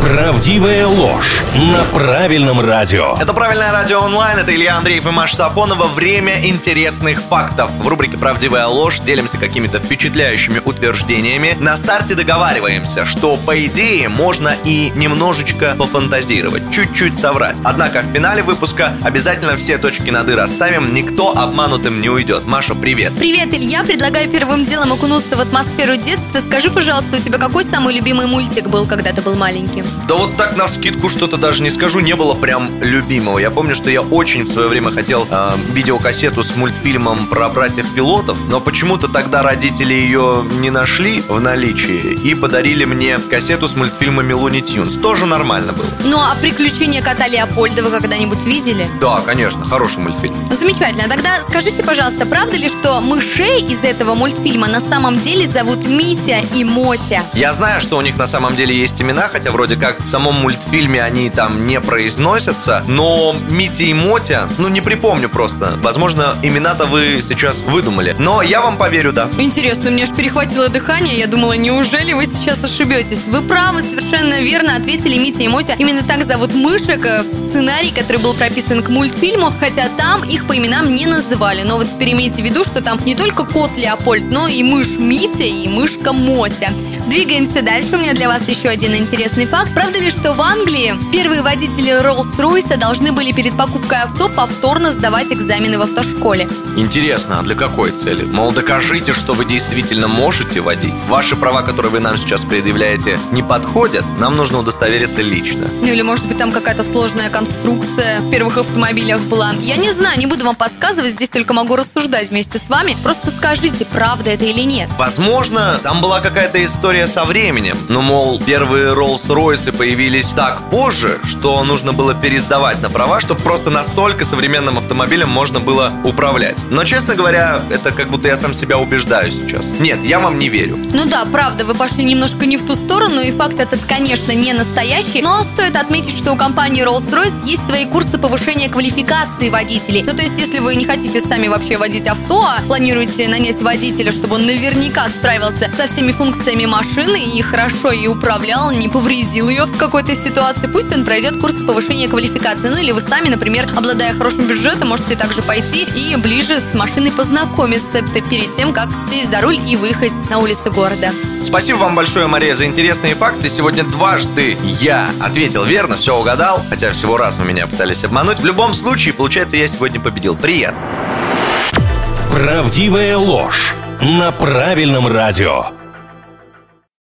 Правдивая ложь на правильном радио. Это «Правильное радио онлайн», это Илья Андреев и Маша Сафонова. Время интересных фактов. В рубрике «Правдивая ложь» делимся какими-то впечатляющими утверждениями. На старте договариваемся, что, по идее, можно и немножечко пофантазировать, чуть-чуть соврать. Однако в финале выпуска обязательно все точки над «и» расставим, никто обманутым не уйдет. Маша, привет. Привет, Илья. Предлагаю первым делом окунуться в атмосферу детства. Скажи, пожалуйста, у тебя какой самый любимый мультик был, когда ты был маленьким? Да вот так на скидку что-то даже не скажу, не было прям любимого. Я помню, что я очень в свое время хотел э, видеокассету с мультфильмом про братьев-пилотов, но почему-то тогда родители ее не нашли в наличии и подарили мне кассету с мультфильмами Луни Тюнс. Тоже нормально было. Ну, а «Приключения кота Леопольда» вы когда-нибудь видели? Да, конечно, хороший мультфильм. Ну, замечательно. Тогда скажите, пожалуйста, правда ли, что мышей из этого мультфильма на самом деле зовут Митя и Мотя? Я знаю, что у них на самом деле есть имена, хотя вроде как в самом мультфильме они там не произносятся, но Мити и Мотя, ну не припомню просто. Возможно, имена-то вы сейчас выдумали. Но я вам поверю, да. Интересно, меня аж перехватило дыхание. Я думала, неужели вы сейчас ошибетесь? Вы правы, совершенно верно ответили Митя и Мотя. Именно так зовут мышек э, в сценарии, который был прописан к мультфильму, хотя там их по именам не называли. Но вот теперь имейте в виду, что там не только кот Леопольд, но и мышь Митя и мышка Мотя. Двигаемся дальше. У меня для вас еще один интересный факт. Правда ли, что в Англии первые водители Роллс-Ройса должны были перед покупкой авто повторно сдавать экзамены в автошколе? Интересно, а для какой цели? Мол, докажите, что вы действительно можете водить. Ваши права, которые вы нам сейчас предъявляете, не подходят. Нам нужно удостовериться лично. Ну или может быть там какая-то сложная конструкция в первых автомобилях была. Я не знаю, не буду вам подсказывать, здесь только могу рассуждать вместе с вами. Просто скажите, правда это или нет. Возможно, там была какая-то история со временем. Ну, мол, первые Роллс-Ройсы появились так позже, что нужно было пересдавать на права, чтобы просто настолько современным автомобилем можно было управлять. Но, честно говоря, это как будто я сам себя убеждаю сейчас. Нет, я вам не верю. Ну да, правда, вы пошли немножко не в ту сторону, и факт этот, конечно, не настоящий, но стоит отметить, что у компании Rolls-Royce есть свои курсы повышения квалификации водителей. Ну то есть, если вы не хотите сами вообще водить авто, а планируете нанять водителя, чтобы он наверняка справился со всеми функциями машины и хорошо ее управлял, не повредил ее в какой-то ситуации, пусть он пройдет курсы повышения квалификации. Ну или вы сами, например, обладая хорошим бюджетом, можете также пойти и ближе с машиной познакомиться перед тем, как сесть за руль и выехать на улицы города. Спасибо вам большое, Мария, за интересные факты. Сегодня дважды я ответил верно, все угадал, хотя всего раз вы меня пытались обмануть. В любом случае, получается, я сегодня победил. Приятно. Правдивая ложь на правильном радио.